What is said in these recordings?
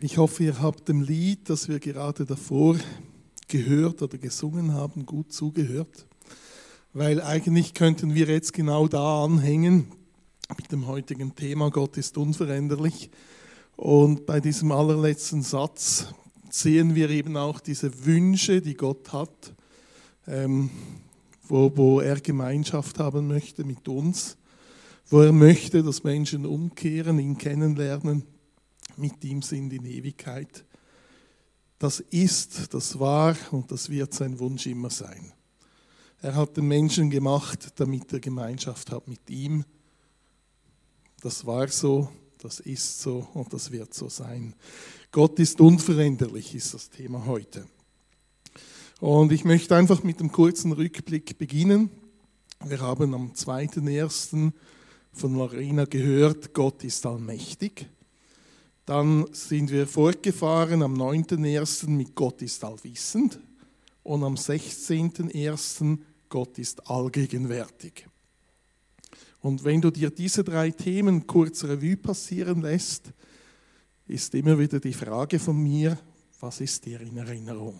Ich hoffe, ihr habt dem Lied, das wir gerade davor gehört oder gesungen haben, gut zugehört, weil eigentlich könnten wir jetzt genau da anhängen mit dem heutigen Thema Gott ist unveränderlich. Und bei diesem allerletzten Satz sehen wir eben auch diese Wünsche, die Gott hat, ähm, wo, wo er Gemeinschaft haben möchte mit uns, wo er möchte, dass Menschen umkehren, ihn kennenlernen mit ihm sind in Ewigkeit. Das ist, das war und das wird sein Wunsch immer sein. Er hat den Menschen gemacht, damit er Gemeinschaft hat mit ihm. Das war so, das ist so und das wird so sein. Gott ist unveränderlich, ist das Thema heute. Und ich möchte einfach mit einem kurzen Rückblick beginnen. Wir haben am 2.1. von Lorena gehört, Gott ist allmächtig. Dann sind wir fortgefahren am 9.1. mit Gott ist allwissend und am 16.1. Gott ist allgegenwärtig. Und wenn du dir diese drei Themen kurz Revue passieren lässt, ist immer wieder die Frage von mir, was ist dir in Erinnerung?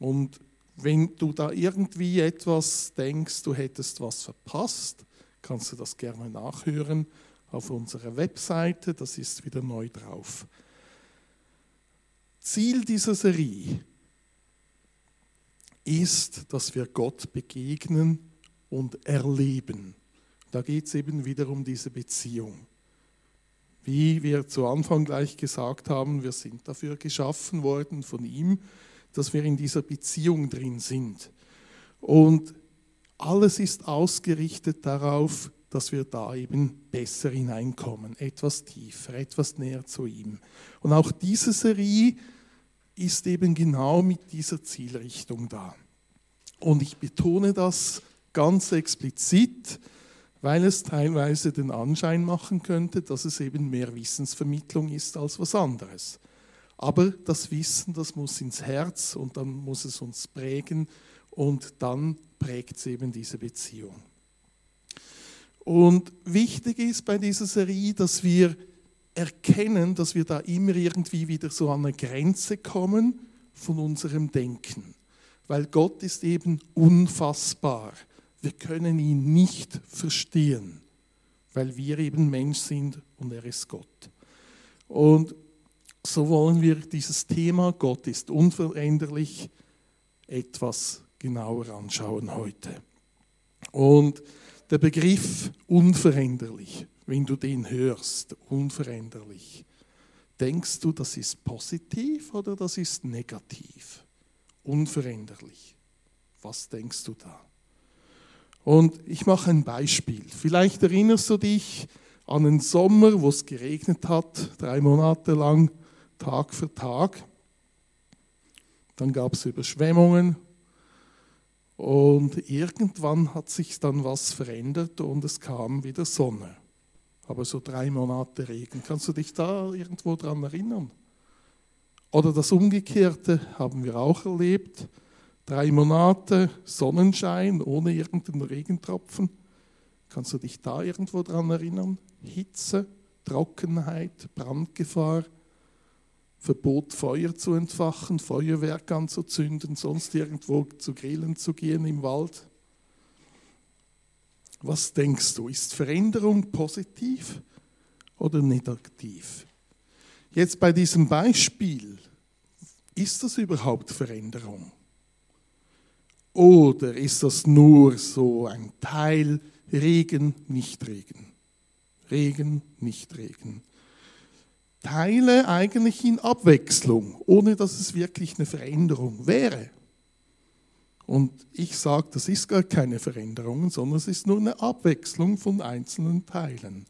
Und wenn du da irgendwie etwas denkst, du hättest was verpasst, kannst du das gerne nachhören auf unserer Webseite, das ist wieder neu drauf. Ziel dieser Serie ist, dass wir Gott begegnen und erleben. Da geht es eben wieder um diese Beziehung. Wie wir zu Anfang gleich gesagt haben, wir sind dafür geschaffen worden von ihm, dass wir in dieser Beziehung drin sind. Und alles ist ausgerichtet darauf, dass wir da eben besser hineinkommen, etwas tiefer, etwas näher zu ihm. Und auch diese Serie ist eben genau mit dieser Zielrichtung da. Und ich betone das ganz explizit, weil es teilweise den Anschein machen könnte, dass es eben mehr Wissensvermittlung ist als was anderes. Aber das Wissen, das muss ins Herz und dann muss es uns prägen und dann prägt es eben diese Beziehung. Und wichtig ist bei dieser Serie, dass wir erkennen, dass wir da immer irgendwie wieder so an eine Grenze kommen von unserem Denken. Weil Gott ist eben unfassbar. Wir können ihn nicht verstehen, weil wir eben Mensch sind und er ist Gott. Und so wollen wir dieses Thema, Gott ist unveränderlich, etwas genauer anschauen heute. Und der Begriff unveränderlich, wenn du den hörst, unveränderlich, denkst du, das ist positiv oder das ist negativ? Unveränderlich. Was denkst du da? Und ich mache ein Beispiel. Vielleicht erinnerst du dich an einen Sommer, wo es geregnet hat, drei Monate lang, Tag für Tag. Dann gab es Überschwemmungen, und irgendwann hat sich dann was verändert und es kam wieder Sonne. Aber so drei Monate Regen. Kannst du dich da irgendwo dran erinnern? Oder das Umgekehrte haben wir auch erlebt. Drei Monate Sonnenschein ohne irgendeinen Regentropfen. Kannst du dich da irgendwo dran erinnern? Hitze, Trockenheit, Brandgefahr. Verbot, Feuer zu entfachen, Feuerwerk anzuzünden, sonst irgendwo zu grillen zu gehen im Wald. Was denkst du, ist Veränderung positiv oder negativ? Jetzt bei diesem Beispiel, ist das überhaupt Veränderung? Oder ist das nur so ein Teil Regen, nicht Regen? Regen, nicht Regen. Teile eigentlich in Abwechslung, ohne dass es wirklich eine Veränderung wäre. Und ich sage, das ist gar keine Veränderung, sondern es ist nur eine Abwechslung von einzelnen Teilen.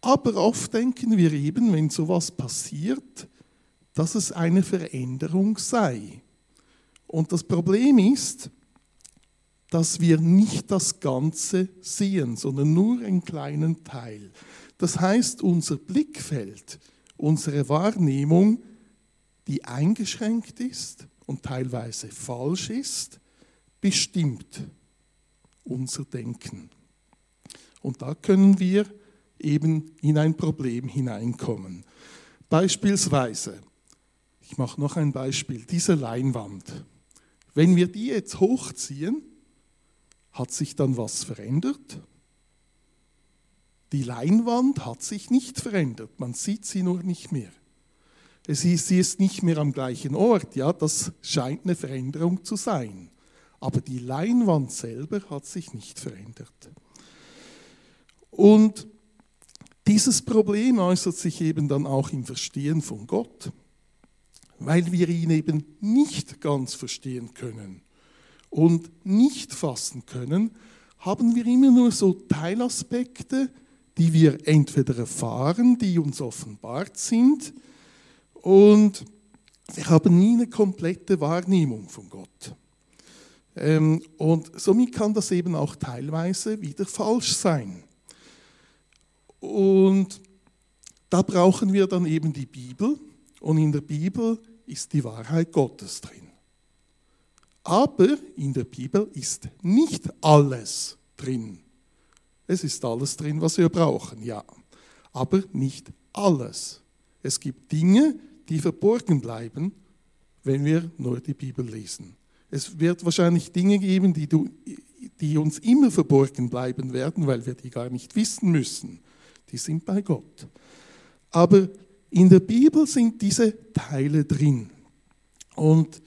Aber oft denken wir eben, wenn sowas passiert, dass es eine Veränderung sei. Und das Problem ist, dass wir nicht das Ganze sehen, sondern nur einen kleinen Teil. Das heißt, unser Blickfeld, unsere Wahrnehmung, die eingeschränkt ist und teilweise falsch ist, bestimmt unser Denken. Und da können wir eben in ein Problem hineinkommen. Beispielsweise, ich mache noch ein Beispiel, diese Leinwand. Wenn wir die jetzt hochziehen, hat sich dann was verändert? Die Leinwand hat sich nicht verändert, man sieht sie nur nicht mehr. Es ist, sie ist nicht mehr am gleichen Ort, ja, das scheint eine Veränderung zu sein. Aber die Leinwand selber hat sich nicht verändert. Und dieses Problem äußert sich eben dann auch im Verstehen von Gott, weil wir ihn eben nicht ganz verstehen können und nicht fassen können, haben wir immer nur so Teilaspekte, die wir entweder erfahren, die uns offenbart sind, und wir haben nie eine komplette Wahrnehmung von Gott. Ähm, und somit kann das eben auch teilweise wieder falsch sein. Und da brauchen wir dann eben die Bibel und in der Bibel ist die Wahrheit Gottes drin. Aber in der Bibel ist nicht alles drin. Es ist alles drin, was wir brauchen, ja. Aber nicht alles. Es gibt Dinge, die verborgen bleiben, wenn wir nur die Bibel lesen. Es wird wahrscheinlich Dinge geben, die, du, die uns immer verborgen bleiben werden, weil wir die gar nicht wissen müssen. Die sind bei Gott. Aber in der Bibel sind diese Teile drin. Und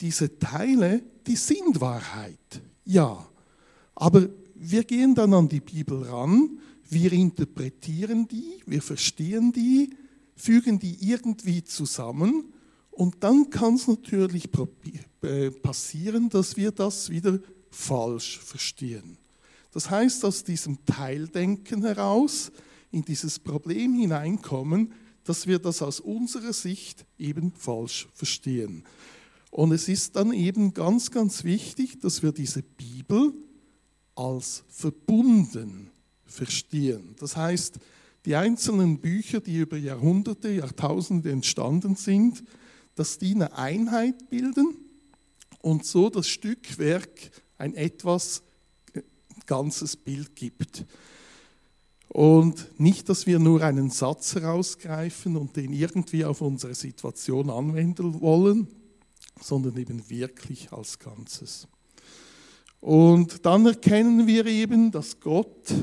diese Teile, die sind Wahrheit, ja. Aber wir gehen dann an die Bibel ran, wir interpretieren die, wir verstehen die, fügen die irgendwie zusammen und dann kann es natürlich äh, passieren, dass wir das wieder falsch verstehen. Das heißt, aus diesem Teildenken heraus in dieses Problem hineinkommen, dass wir das aus unserer Sicht eben falsch verstehen. Und es ist dann eben ganz, ganz wichtig, dass wir diese Bibel als verbunden verstehen. Das heißt, die einzelnen Bücher, die über Jahrhunderte, Jahrtausende entstanden sind, dass die eine Einheit bilden und so das Stückwerk ein etwas äh, ganzes Bild gibt. Und nicht, dass wir nur einen Satz herausgreifen und den irgendwie auf unsere Situation anwenden wollen, sondern eben wirklich als Ganzes. Und dann erkennen wir eben, dass Gott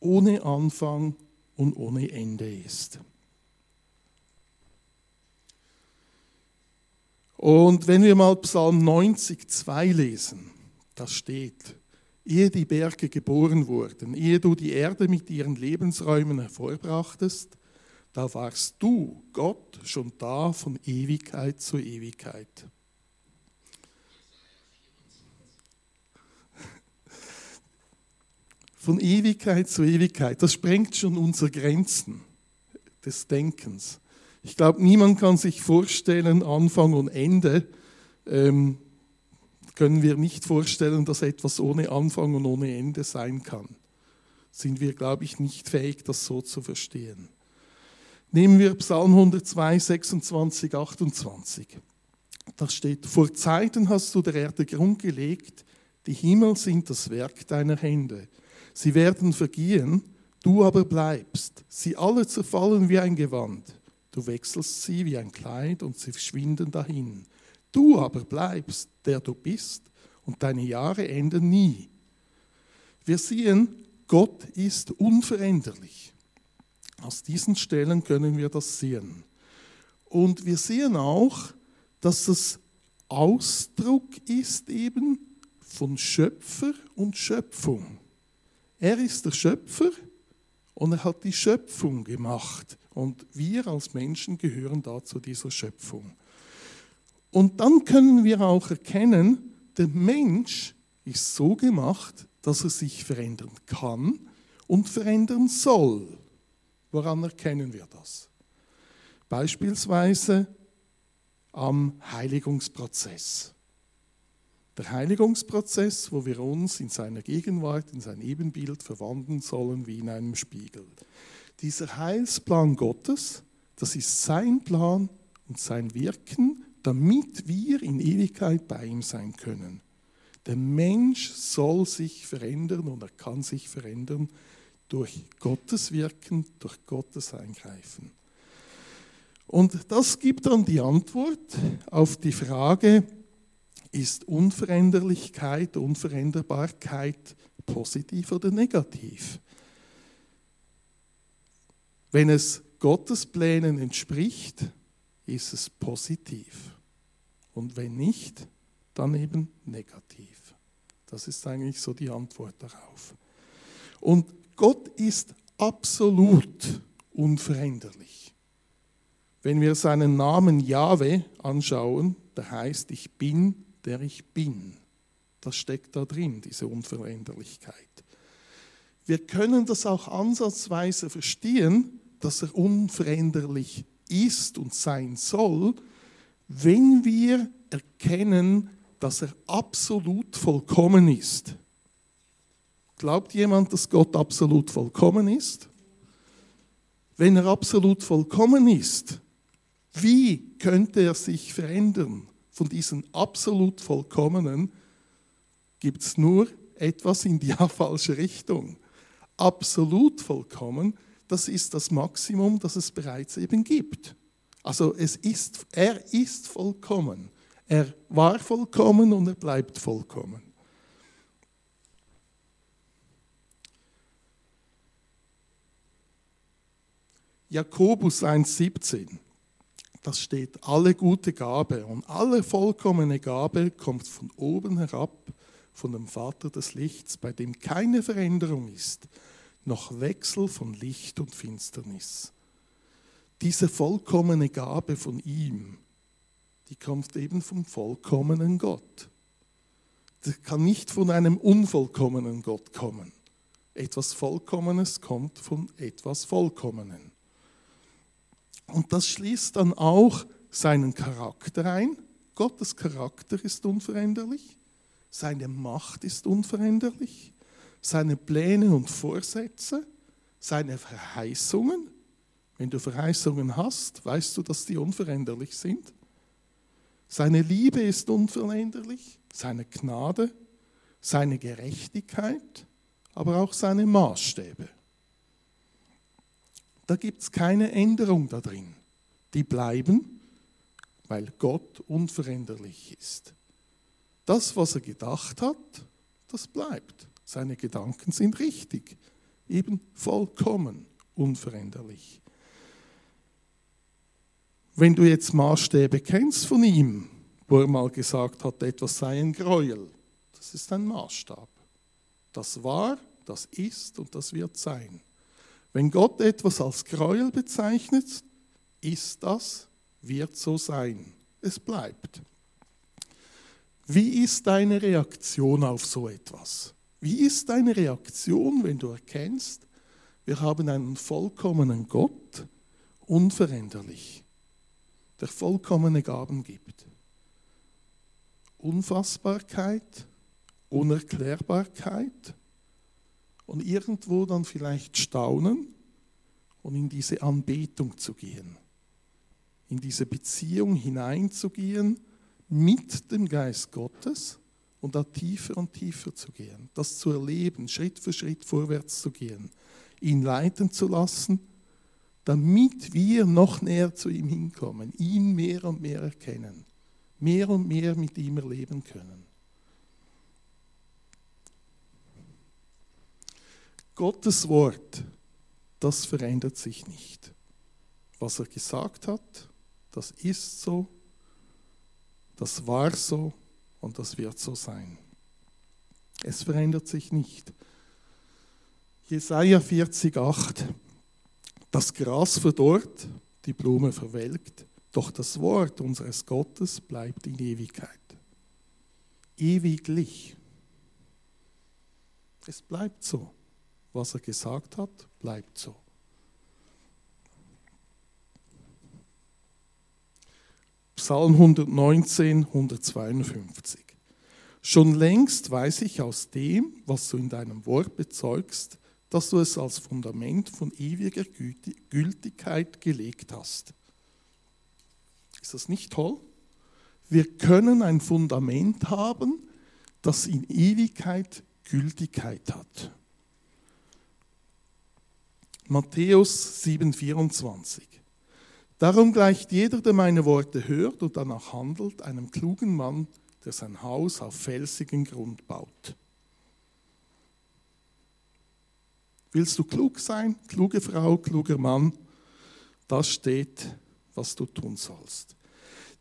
ohne Anfang und ohne Ende ist. Und wenn wir mal Psalm 90, 2 lesen, da steht, ehe die Berge geboren wurden, ehe du die Erde mit ihren Lebensräumen hervorbrachtest, da warst du, Gott, schon da von Ewigkeit zu Ewigkeit. Von Ewigkeit zu Ewigkeit, das sprengt schon unsere Grenzen des Denkens. Ich glaube, niemand kann sich vorstellen, Anfang und Ende ähm, können wir nicht vorstellen, dass etwas ohne Anfang und ohne Ende sein kann. Sind wir, glaube ich, nicht fähig, das so zu verstehen. Nehmen wir Psalm 102, 26, 28. Da steht, vor Zeiten hast du der Erde Grund gelegt, die Himmel sind das Werk deiner Hände. Sie werden vergehen, du aber bleibst. Sie alle zerfallen wie ein Gewand. Du wechselst sie wie ein Kleid und sie verschwinden dahin. Du aber bleibst, der du bist, und deine Jahre enden nie. Wir sehen, Gott ist unveränderlich. Aus diesen Stellen können wir das sehen. Und wir sehen auch, dass es Ausdruck ist eben von Schöpfer und Schöpfung. Er ist der Schöpfer und er hat die Schöpfung gemacht. Und wir als Menschen gehören da zu dieser Schöpfung. Und dann können wir auch erkennen, der Mensch ist so gemacht, dass er sich verändern kann und verändern soll. Woran erkennen wir das? Beispielsweise am Heiligungsprozess. Der Heiligungsprozess, wo wir uns in seiner Gegenwart, in sein Ebenbild verwandeln sollen wie in einem Spiegel. Dieser Heilsplan Gottes, das ist sein Plan und sein Wirken, damit wir in Ewigkeit bei ihm sein können. Der Mensch soll sich verändern und er kann sich verändern. Durch Gottes Wirken, durch Gottes Eingreifen. Und das gibt dann die Antwort auf die Frage, ist Unveränderlichkeit, Unveränderbarkeit positiv oder negativ? Wenn es Gottes Plänen entspricht, ist es positiv. Und wenn nicht, dann eben negativ. Das ist eigentlich so die Antwort darauf. Und Gott ist absolut unveränderlich. Wenn wir seinen Namen Jahwe anschauen, der heißt, ich bin, der ich bin. Das steckt da drin, diese Unveränderlichkeit. Wir können das auch ansatzweise verstehen, dass er unveränderlich ist und sein soll, wenn wir erkennen, dass er absolut vollkommen ist. Glaubt jemand, dass Gott absolut vollkommen ist? Wenn er absolut vollkommen ist, wie könnte er sich verändern? Von diesen absolut Vollkommenen gibt es nur etwas in die falsche Richtung. Absolut vollkommen, das ist das Maximum, das es bereits eben gibt. Also es ist, er ist vollkommen. Er war vollkommen und er bleibt vollkommen. Jakobus 1,17 das steht, alle gute Gabe und alle vollkommene Gabe kommt von oben herab, von dem Vater des Lichts, bei dem keine Veränderung ist, noch Wechsel von Licht und Finsternis. Diese vollkommene Gabe von ihm, die kommt eben vom vollkommenen Gott. Das kann nicht von einem unvollkommenen Gott kommen. Etwas Vollkommenes kommt von etwas Vollkommenen. Und das schließt dann auch seinen Charakter ein. Gottes Charakter ist unveränderlich, seine Macht ist unveränderlich, seine Pläne und Vorsätze, seine Verheißungen. Wenn du Verheißungen hast, weißt du, dass die unveränderlich sind. Seine Liebe ist unveränderlich, seine Gnade, seine Gerechtigkeit, aber auch seine Maßstäbe. Da gibt es keine Änderung da drin. Die bleiben, weil Gott unveränderlich ist. Das, was er gedacht hat, das bleibt. Seine Gedanken sind richtig, eben vollkommen unveränderlich. Wenn du jetzt Maßstäbe kennst von ihm, wo er mal gesagt hat, etwas sei ein Gräuel, das ist ein Maßstab. Das war, das ist und das wird sein. Wenn Gott etwas als Gräuel bezeichnet, ist das, wird so sein. Es bleibt. Wie ist deine Reaktion auf so etwas? Wie ist deine Reaktion, wenn du erkennst, wir haben einen vollkommenen Gott, unveränderlich, der vollkommene Gaben gibt? Unfassbarkeit, Unerklärbarkeit, und irgendwo dann vielleicht staunen und in diese Anbetung zu gehen, in diese Beziehung hineinzugehen mit dem Geist Gottes und da tiefer und tiefer zu gehen, das zu erleben, Schritt für Schritt vorwärts zu gehen, ihn leiten zu lassen, damit wir noch näher zu ihm hinkommen, ihn mehr und mehr erkennen, mehr und mehr mit ihm erleben können. Gottes Wort, das verändert sich nicht. Was er gesagt hat, das ist so, das war so und das wird so sein. Es verändert sich nicht. Jesaja 40,8 Das Gras verdorrt, die Blume verwelkt, doch das Wort unseres Gottes bleibt in Ewigkeit. Ewiglich. Es bleibt so was er gesagt hat, bleibt so. Psalm 119, 152. Schon längst weiß ich aus dem, was du in deinem Wort bezeugst, dass du es als Fundament von ewiger Gültigkeit gelegt hast. Ist das nicht toll? Wir können ein Fundament haben, das in Ewigkeit Gültigkeit hat. Matthäus 7,24. Darum gleicht jeder, der meine Worte hört und danach handelt, einem klugen Mann, der sein Haus auf felsigen Grund baut. Willst du klug sein, kluge Frau, kluger Mann? Das steht, was du tun sollst.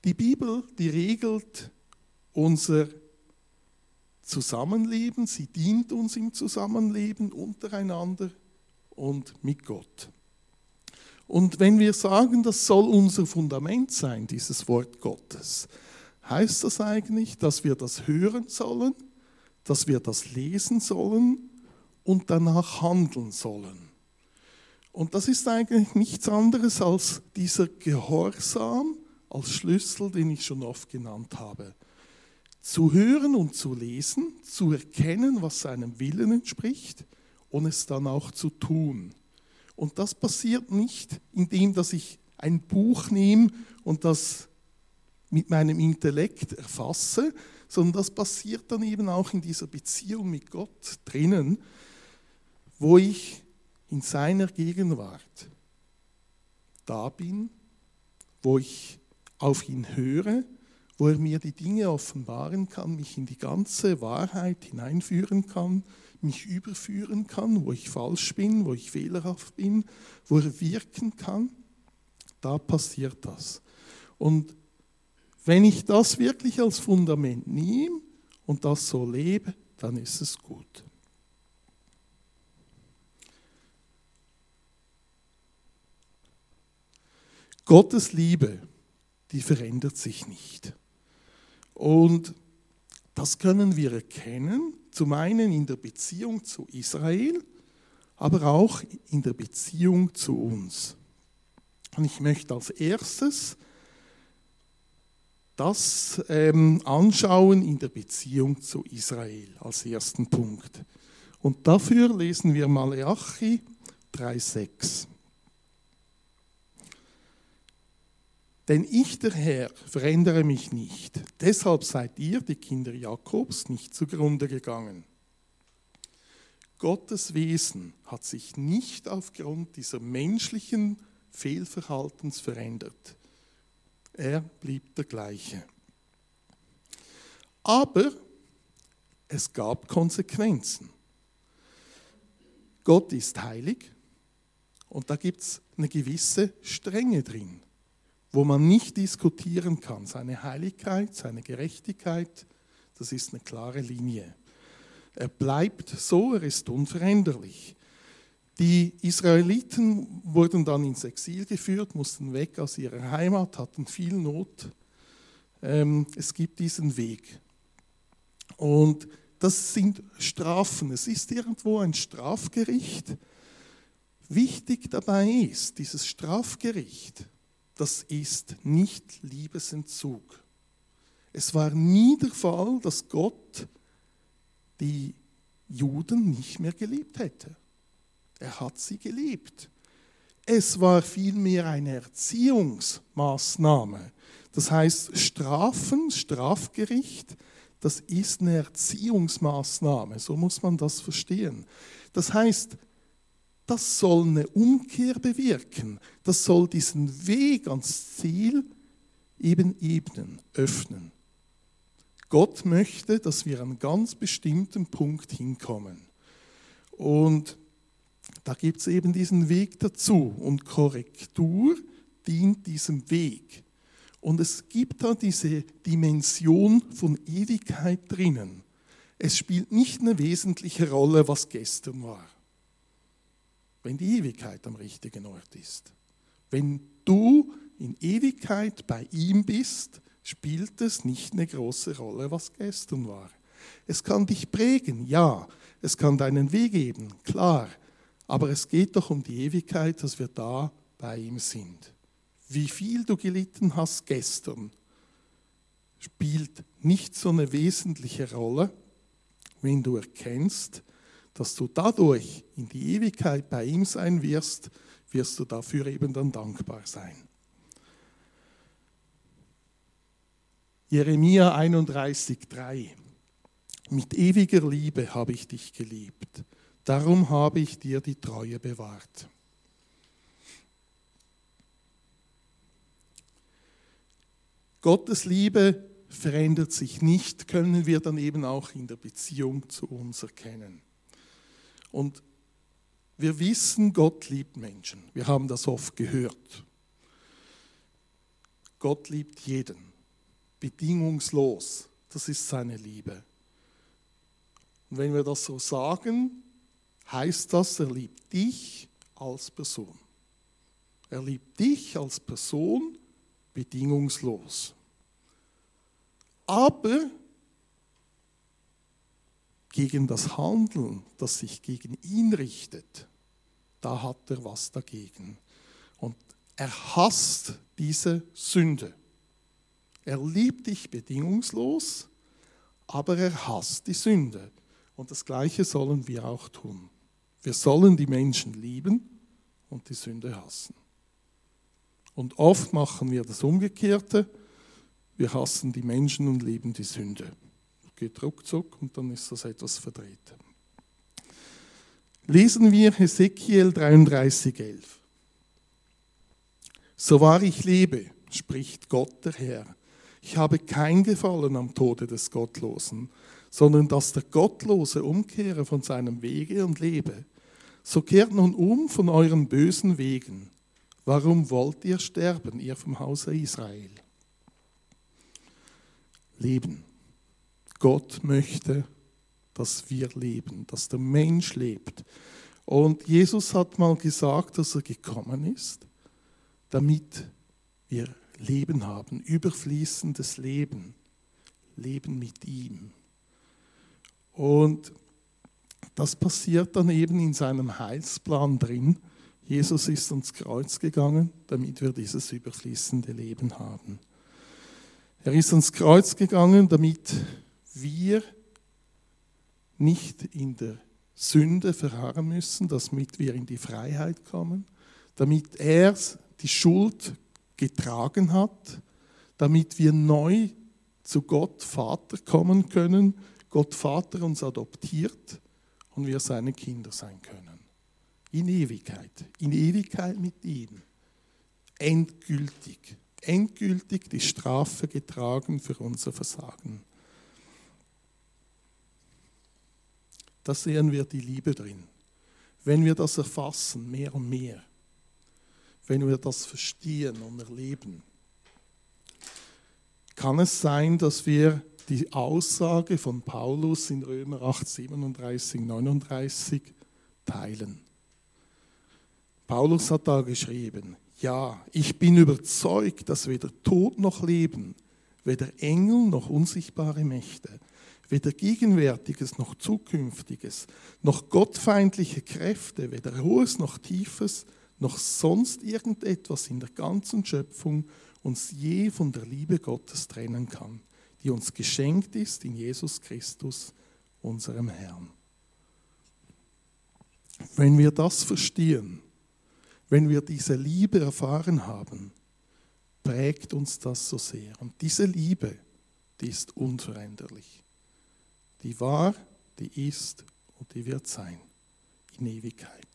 Die Bibel, die regelt unser Zusammenleben, sie dient uns im Zusammenleben untereinander und mit Gott. Und wenn wir sagen, das soll unser Fundament sein, dieses Wort Gottes, heißt das eigentlich, dass wir das hören sollen, dass wir das lesen sollen und danach handeln sollen. Und das ist eigentlich nichts anderes als dieser Gehorsam als Schlüssel, den ich schon oft genannt habe. Zu hören und zu lesen, zu erkennen, was seinem Willen entspricht und es dann auch zu tun. Und das passiert nicht, indem dass ich ein Buch nehme und das mit meinem Intellekt erfasse, sondern das passiert dann eben auch in dieser Beziehung mit Gott drinnen, wo ich in seiner Gegenwart da bin, wo ich auf ihn höre, wo er mir die Dinge offenbaren kann, mich in die ganze Wahrheit hineinführen kann, mich überführen kann, wo ich falsch bin, wo ich fehlerhaft bin, wo er wirken kann, da passiert das. Und wenn ich das wirklich als Fundament nehme und das so lebe, dann ist es gut. Gottes Liebe, die verändert sich nicht. Und das können wir erkennen, zum einen in der Beziehung zu Israel, aber auch in der Beziehung zu uns. Und ich möchte als erstes das ähm, anschauen in der Beziehung zu Israel als ersten Punkt. Und dafür lesen wir Malachi 3,6. Denn ich, der Herr, verändere mich nicht. Deshalb seid ihr, die Kinder Jakobs, nicht zugrunde gegangen. Gottes Wesen hat sich nicht aufgrund dieser menschlichen Fehlverhaltens verändert. Er blieb der gleiche. Aber es gab Konsequenzen. Gott ist heilig und da gibt es eine gewisse Strenge drin wo man nicht diskutieren kann. Seine Heiligkeit, seine Gerechtigkeit, das ist eine klare Linie. Er bleibt so, er ist unveränderlich. Die Israeliten wurden dann ins Exil geführt, mussten weg aus ihrer Heimat, hatten viel Not. Ähm, es gibt diesen Weg. Und das sind Strafen. Es ist irgendwo ein Strafgericht. Wichtig dabei ist, dieses Strafgericht das ist nicht Liebesentzug. Es war nie der Fall, dass Gott die Juden nicht mehr geliebt hätte. Er hat sie geliebt. Es war vielmehr eine Erziehungsmaßnahme. Das heißt, Strafen, Strafgericht, das ist eine Erziehungsmaßnahme. So muss man das verstehen. Das heißt, das soll eine Umkehr bewirken. Das soll diesen Weg ans Ziel eben ebnen, öffnen. Gott möchte, dass wir an ganz bestimmten Punkt hinkommen. Und da gibt es eben diesen Weg dazu. Und Korrektur dient diesem Weg. Und es gibt da diese Dimension von Ewigkeit drinnen. Es spielt nicht eine wesentliche Rolle, was gestern war wenn die Ewigkeit am richtigen Ort ist. Wenn du in Ewigkeit bei ihm bist, spielt es nicht eine große Rolle, was gestern war. Es kann dich prägen, ja, es kann deinen Weg geben, klar, aber es geht doch um die Ewigkeit, dass wir da bei ihm sind. Wie viel du gelitten hast gestern, spielt nicht so eine wesentliche Rolle, wenn du erkennst, dass du dadurch in die Ewigkeit bei ihm sein wirst, wirst du dafür eben dann dankbar sein. Jeremia 31,3 Mit ewiger Liebe habe ich dich geliebt, darum habe ich dir die Treue bewahrt. Gottes Liebe verändert sich nicht, können wir dann eben auch in der Beziehung zu uns erkennen. Und wir wissen, Gott liebt Menschen. Wir haben das oft gehört. Gott liebt jeden, bedingungslos. Das ist seine Liebe. Und wenn wir das so sagen, heißt das, er liebt dich als Person. Er liebt dich als Person bedingungslos. Aber gegen das Handeln, das sich gegen ihn richtet, da hat er was dagegen. Und er hasst diese Sünde. Er liebt dich bedingungslos, aber er hasst die Sünde. Und das Gleiche sollen wir auch tun. Wir sollen die Menschen lieben und die Sünde hassen. Und oft machen wir das Umgekehrte. Wir hassen die Menschen und lieben die Sünde. Geht ruckzuck und dann ist das etwas verdreht. Lesen wir Hesekiel 33,11. So wahr ich lebe, spricht Gott der Herr, ich habe kein Gefallen am Tode des Gottlosen, sondern dass der Gottlose umkehre von seinem Wege und lebe. So kehrt nun um von euren bösen Wegen. Warum wollt ihr sterben, ihr vom Hause Israel? Leben. Gott möchte, dass wir leben, dass der Mensch lebt. Und Jesus hat mal gesagt, dass er gekommen ist, damit wir Leben haben, überfließendes Leben, Leben mit ihm. Und das passiert dann eben in seinem Heilsplan drin. Jesus ist ans Kreuz gegangen, damit wir dieses überfließende Leben haben. Er ist ans Kreuz gegangen, damit wir nicht in der Sünde verharren müssen, damit wir in die Freiheit kommen, damit er die Schuld getragen hat, damit wir neu zu Gott Vater kommen können, Gott Vater uns adoptiert und wir seine Kinder sein können. In Ewigkeit, in Ewigkeit mit ihm. Endgültig, endgültig die Strafe getragen für unser Versagen. Da sehen wir die Liebe drin. Wenn wir das erfassen, mehr und mehr, wenn wir das verstehen und erleben, kann es sein, dass wir die Aussage von Paulus in Römer 8, 37, 39 teilen. Paulus hat da geschrieben, ja, ich bin überzeugt, dass weder Tod noch Leben, weder Engel noch unsichtbare Mächte, weder Gegenwärtiges noch Zukünftiges, noch gottfeindliche Kräfte, weder Hohes noch Tiefes, noch sonst irgendetwas in der ganzen Schöpfung uns je von der Liebe Gottes trennen kann, die uns geschenkt ist in Jesus Christus, unserem Herrn. Wenn wir das verstehen, wenn wir diese Liebe erfahren haben, prägt uns das so sehr. Und diese Liebe, die ist unveränderlich. Die war, die ist und die wird sein in Ewigkeit.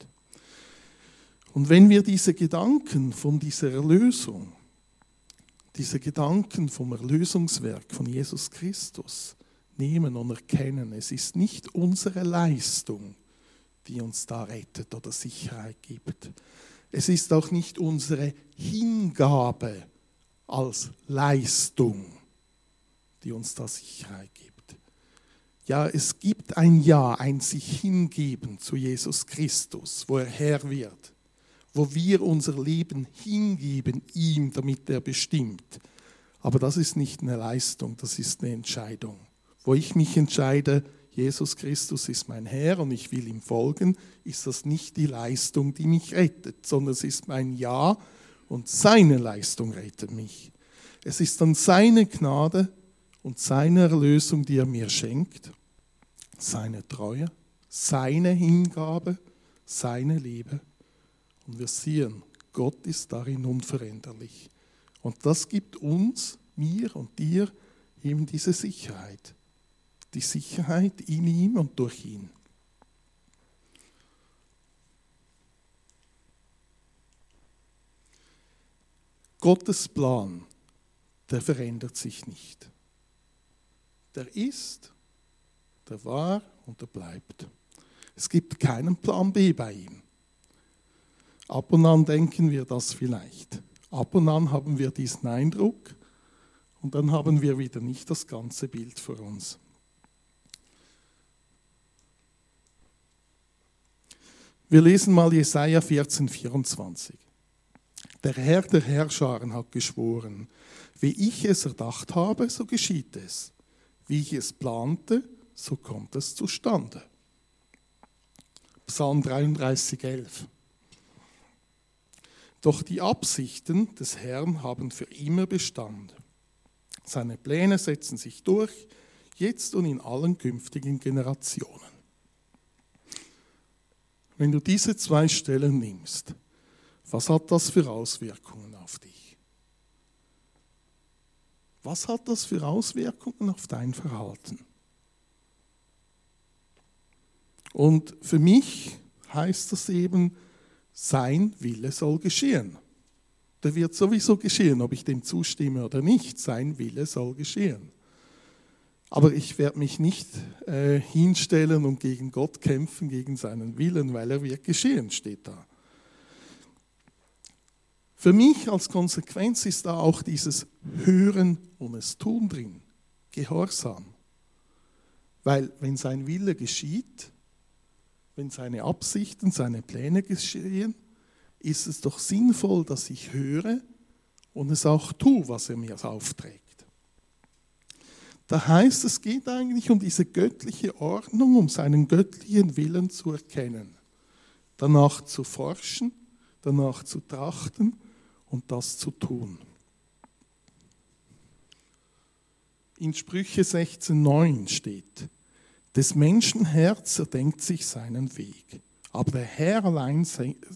Und wenn wir diese Gedanken von dieser Erlösung, diese Gedanken vom Erlösungswerk von Jesus Christus nehmen und erkennen, es ist nicht unsere Leistung, die uns da rettet oder Sicherheit gibt. Es ist auch nicht unsere Hingabe als Leistung, die uns da Sicherheit gibt. Ja, es gibt ein Ja, ein sich hingeben zu Jesus Christus, wo er Herr wird wo wir unser Leben hingeben ihm, damit er bestimmt. Aber das ist nicht eine Leistung, das ist eine Entscheidung. Wo ich mich entscheide, Jesus Christus ist mein Herr und ich will ihm folgen, ist das nicht die Leistung, die mich rettet, sondern es ist mein Ja und seine Leistung rettet mich. Es ist dann seine Gnade und seine Erlösung, die er mir schenkt, seine Treue, seine Hingabe, seine Liebe. Und wir sehen, Gott ist darin unveränderlich. Und das gibt uns, mir und dir eben diese Sicherheit. Die Sicherheit in ihm und durch ihn. Gottes Plan, der verändert sich nicht. Der ist, der war und der bleibt. Es gibt keinen Plan B bei ihm. Ab und an denken wir das vielleicht. Ab und an haben wir diesen Eindruck und dann haben wir wieder nicht das ganze Bild vor uns. Wir lesen mal Jesaja 14, 24. Der Herr der Herrscharen hat geschworen, wie ich es erdacht habe, so geschieht es. Wie ich es plante, so kommt es zustande. Psalm 33, 11. Doch die Absichten des Herrn haben für immer Bestand. Seine Pläne setzen sich durch, jetzt und in allen künftigen Generationen. Wenn du diese zwei Stellen nimmst, was hat das für Auswirkungen auf dich? Was hat das für Auswirkungen auf dein Verhalten? Und für mich heißt das eben, sein Wille soll geschehen. Der wird sowieso geschehen, ob ich dem zustimme oder nicht. Sein Wille soll geschehen. Aber ich werde mich nicht äh, hinstellen und gegen Gott kämpfen, gegen seinen Willen, weil er wird geschehen, steht da. Für mich als Konsequenz ist da auch dieses Hören und es tun drin, Gehorsam. Weil wenn sein Wille geschieht, wenn seine Absichten, seine Pläne geschehen, ist es doch sinnvoll, dass ich höre und es auch tue, was er mir aufträgt. Da heißt, es geht eigentlich um diese göttliche Ordnung, um seinen göttlichen Willen zu erkennen, danach zu forschen, danach zu trachten und das zu tun. In Sprüche 16.9 steht, des Menschen Herz erdenkt sich seinen Weg, aber der Herr allein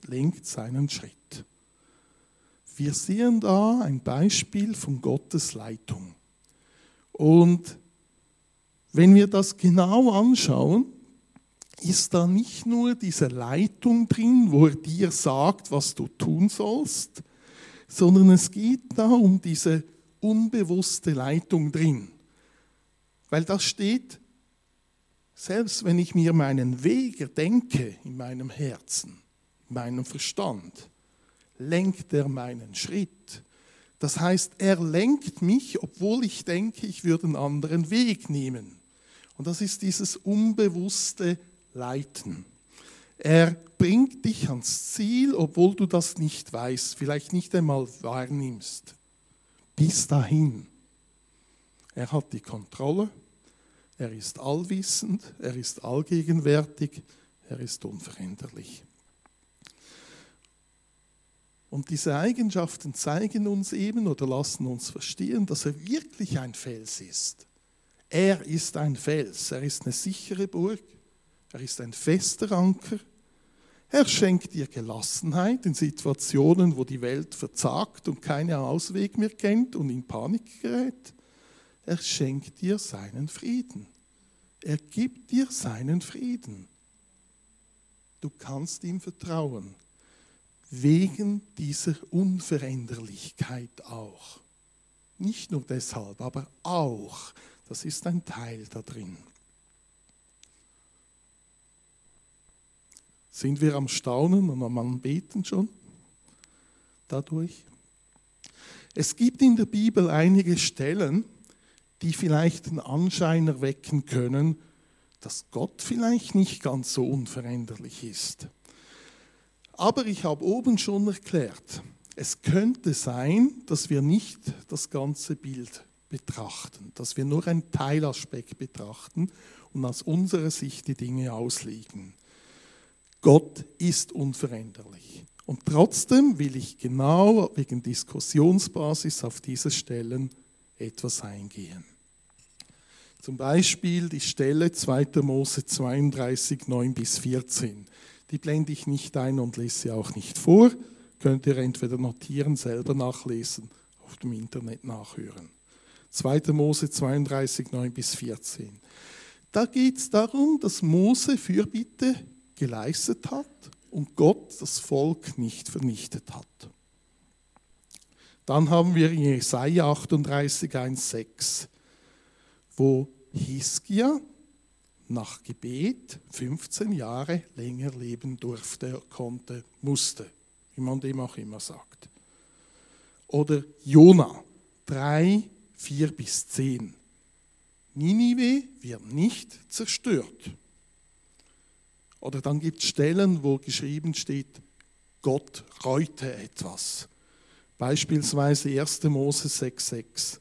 lenkt seinen Schritt. Wir sehen da ein Beispiel von Gottes Leitung. Und wenn wir das genau anschauen, ist da nicht nur diese Leitung drin, wo er dir sagt, was du tun sollst, sondern es geht da um diese unbewusste Leitung drin. Weil da steht, selbst wenn ich mir meinen Weg erdenke in meinem Herzen, in meinem Verstand, lenkt er meinen Schritt. Das heißt, er lenkt mich, obwohl ich denke, ich würde einen anderen Weg nehmen. Und das ist dieses unbewusste Leiten. Er bringt dich ans Ziel, obwohl du das nicht weißt, vielleicht nicht einmal wahrnimmst. Bis dahin. Er hat die Kontrolle, er ist allwissend, er ist allgegenwärtig, er ist unveränderlich. Und diese Eigenschaften zeigen uns eben oder lassen uns verstehen, dass er wirklich ein Fels ist. Er ist ein Fels, er ist eine sichere Burg, er ist ein fester Anker. Er schenkt dir Gelassenheit in Situationen, wo die Welt verzagt und keinen Ausweg mehr kennt und in Panik gerät. Er schenkt dir seinen Frieden. Er gibt dir seinen Frieden. Du kannst ihm vertrauen wegen dieser Unveränderlichkeit auch. Nicht nur deshalb, aber auch. Das ist ein Teil da drin. Sind wir am Staunen und am Anbeten schon dadurch? Es gibt in der Bibel einige Stellen, die vielleicht den Anschein erwecken können, dass Gott vielleicht nicht ganz so unveränderlich ist. Aber ich habe oben schon erklärt, es könnte sein, dass wir nicht das ganze Bild betrachten, dass wir nur einen Teilaspekt betrachten und aus unserer Sicht die Dinge auslegen. Gott ist unveränderlich. Und trotzdem will ich genau wegen Diskussionsbasis auf diese Stellen etwas eingehen. Zum Beispiel die Stelle 2. Mose 32, 9 bis 14. Die blende ich nicht ein und lese sie auch nicht vor. Könnt ihr entweder notieren, selber nachlesen, auf dem Internet nachhören. 2. Mose 32, 9 bis 14. Da geht es darum, dass Mose Fürbitte geleistet hat und Gott das Volk nicht vernichtet hat. Dann haben wir Jesaja 38, 1, 6, wo Hiskia nach Gebet 15 Jahre länger leben durfte, konnte, musste, wie man dem auch immer sagt. Oder Jona 3, 4 bis 10. Ninive wird nicht zerstört. Oder dann gibt es Stellen, wo geschrieben steht, Gott reute etwas. Beispielsweise 1. Mose 6,6.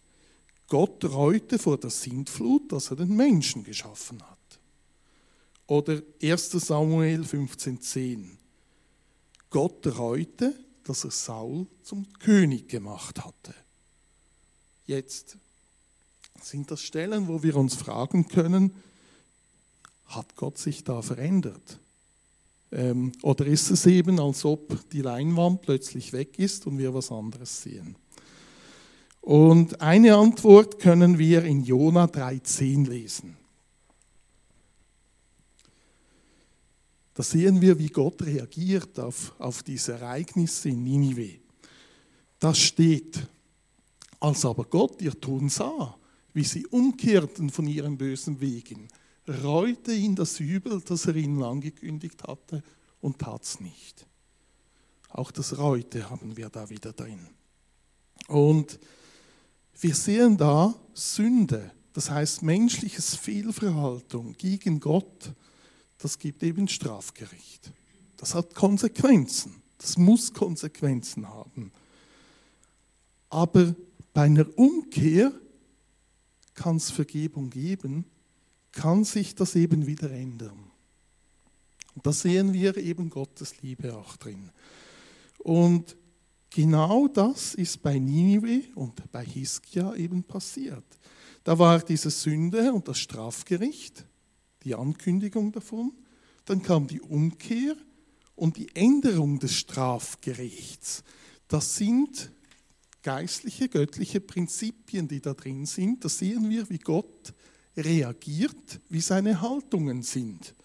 Gott reute vor der Sintflut, dass er den Menschen geschaffen hat. Oder 1. Samuel 15,10. Gott reute, dass er Saul zum König gemacht hatte. Jetzt sind das Stellen, wo wir uns fragen können, hat Gott sich da verändert? Ähm, oder ist es eben, als ob die Leinwand plötzlich weg ist und wir was anderes sehen? Und eine Antwort können wir in Jona 3,10 lesen. Da sehen wir, wie Gott reagiert auf, auf diese Ereignisse in Ninive. Das steht, als aber Gott ihr Tun sah, wie sie umkehrten von ihren bösen Wegen, reute ihn das Übel, das er ihnen angekündigt hatte, und tat es nicht. Auch das Reute haben wir da wieder drin. Und wir sehen da Sünde, das heißt menschliches Fehlverhalten gegen Gott, das gibt eben Strafgericht. Das hat Konsequenzen, das muss Konsequenzen haben. Aber bei einer Umkehr kann es Vergebung geben, kann sich das eben wieder ändern. Und da sehen wir eben Gottes Liebe auch drin. Und genau das ist bei Ninive und bei Hiskia eben passiert. Da war diese Sünde und das Strafgericht, die Ankündigung davon. Dann kam die Umkehr und die Änderung des Strafgerichts. Das sind geistliche, göttliche Prinzipien, die da drin sind. Da sehen wir, wie Gott reagiert, wie seine Haltungen sind.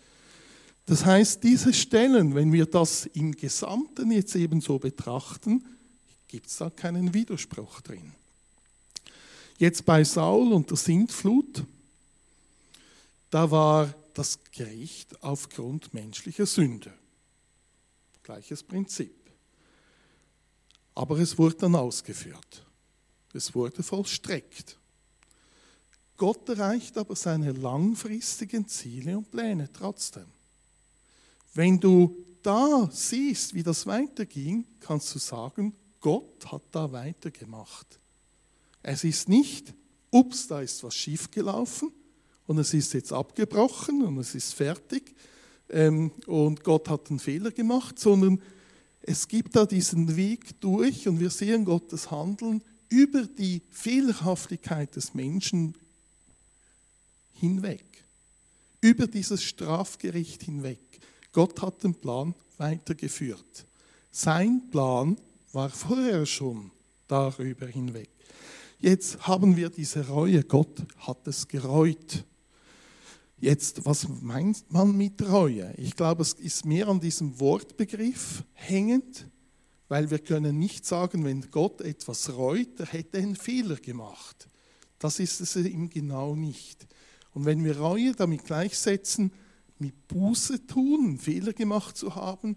Das heißt, diese Stellen, wenn wir das im Gesamten jetzt eben so betrachten, gibt es da keinen Widerspruch drin. Jetzt bei Saul und der Sintflut, da war das Gericht aufgrund menschlicher Sünde. Gleiches Prinzip. Aber es wurde dann ausgeführt. Es wurde vollstreckt. Gott erreicht aber seine langfristigen Ziele und Pläne trotzdem. Wenn du da siehst, wie das weiterging, kannst du sagen, Gott hat da weitergemacht. Es ist nicht, ups, da ist was schiefgelaufen und es ist jetzt abgebrochen und es ist fertig ähm, und Gott hat einen Fehler gemacht, sondern es gibt da diesen Weg durch und wir sehen Gottes Handeln über die Fehlerhaftigkeit des Menschen hinweg, über dieses Strafgericht hinweg. Gott hat den Plan weitergeführt. Sein Plan war vorher schon darüber hinweg. Jetzt haben wir diese Reue. Gott hat es gereut. Jetzt, was meint man mit Reue? Ich glaube, es ist mehr an diesem Wortbegriff hängend, weil wir können nicht sagen, wenn Gott etwas reut, er hätte einen Fehler gemacht. Das ist es ihm genau nicht. Und wenn wir Reue damit gleichsetzen, mit Buße tun, Fehler gemacht zu haben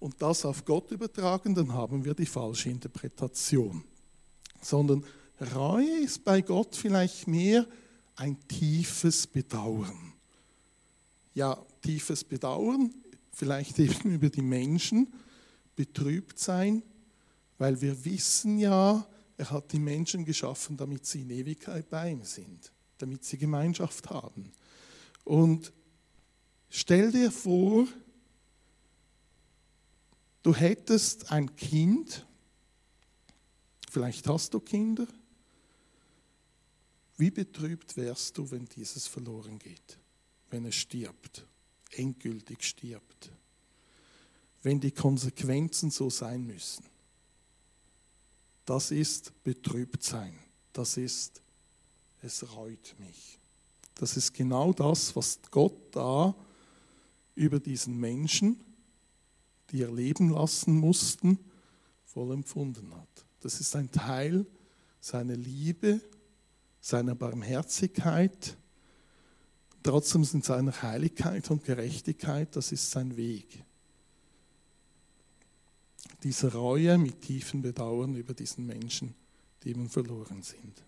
und das auf Gott übertragen, dann haben wir die falsche Interpretation. Sondern Reue ist bei Gott vielleicht mehr ein tiefes Bedauern. Ja, tiefes Bedauern, vielleicht eben über die Menschen, betrübt sein, weil wir wissen ja, er hat die Menschen geschaffen, damit sie in Ewigkeit bei ihm sind damit sie Gemeinschaft haben. Und stell dir vor, du hättest ein Kind, vielleicht hast du Kinder, wie betrübt wärst du, wenn dieses verloren geht, wenn es stirbt, endgültig stirbt, wenn die Konsequenzen so sein müssen. Das ist betrübt sein, das ist es reut mich. Das ist genau das, was Gott da über diesen Menschen, die er leben lassen mussten, voll empfunden hat. Das ist ein Teil seiner Liebe, seiner Barmherzigkeit, trotzdem sind seiner Heiligkeit und Gerechtigkeit, das ist sein Weg. Diese Reue mit tiefem Bedauern über diesen Menschen, die eben verloren sind.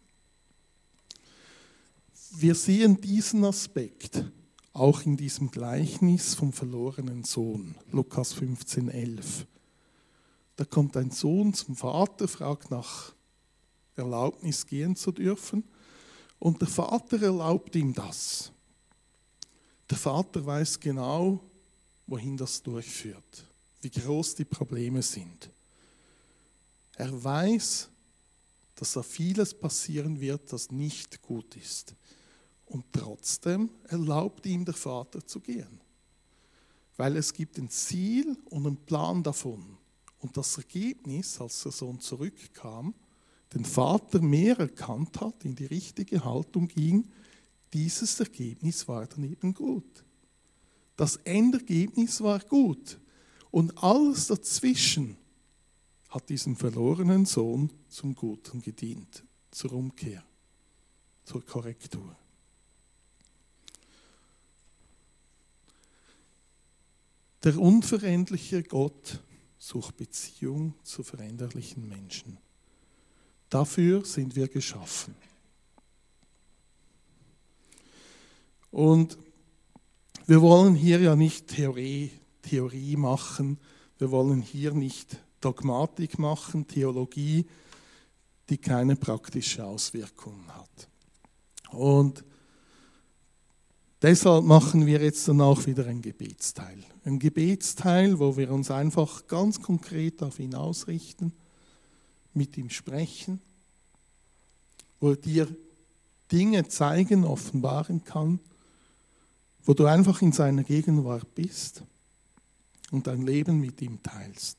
Wir sehen diesen Aspekt auch in diesem Gleichnis vom verlorenen Sohn, Lukas 15, 11. Da kommt ein Sohn zum Vater, fragt nach Erlaubnis gehen zu dürfen und der Vater erlaubt ihm das. Der Vater weiß genau, wohin das durchführt, wie groß die Probleme sind. Er weiß, dass da vieles passieren wird, das nicht gut ist. Und trotzdem erlaubt ihm der Vater zu gehen. Weil es gibt ein Ziel und einen Plan davon. Und das Ergebnis, als der Sohn zurückkam, den Vater mehr erkannt hat, in die richtige Haltung ging, dieses Ergebnis war dann eben gut. Das Endergebnis war gut. Und alles dazwischen hat diesem verlorenen Sohn zum Guten gedient, zur Umkehr, zur Korrektur. Der unveränderliche Gott sucht Beziehung zu veränderlichen Menschen. Dafür sind wir geschaffen. Und wir wollen hier ja nicht Theorie, Theorie machen, wir wollen hier nicht Dogmatik machen, Theologie, die keine praktische Auswirkungen hat. Und Deshalb machen wir jetzt dann auch wieder ein Gebetsteil. Ein Gebetsteil, wo wir uns einfach ganz konkret auf ihn ausrichten, mit ihm sprechen, wo er dir Dinge zeigen, offenbaren kann, wo du einfach in seiner Gegenwart bist und dein Leben mit ihm teilst.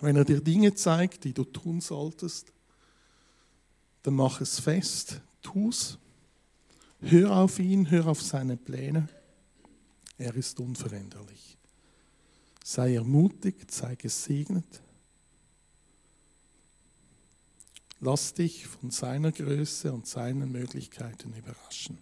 Wenn er dir Dinge zeigt, die du tun solltest, dann mach es fest, tu's. Hör auf ihn, hör auf seine Pläne. Er ist unveränderlich. Sei ermutigt, sei gesegnet. Lass dich von seiner Größe und seinen Möglichkeiten überraschen.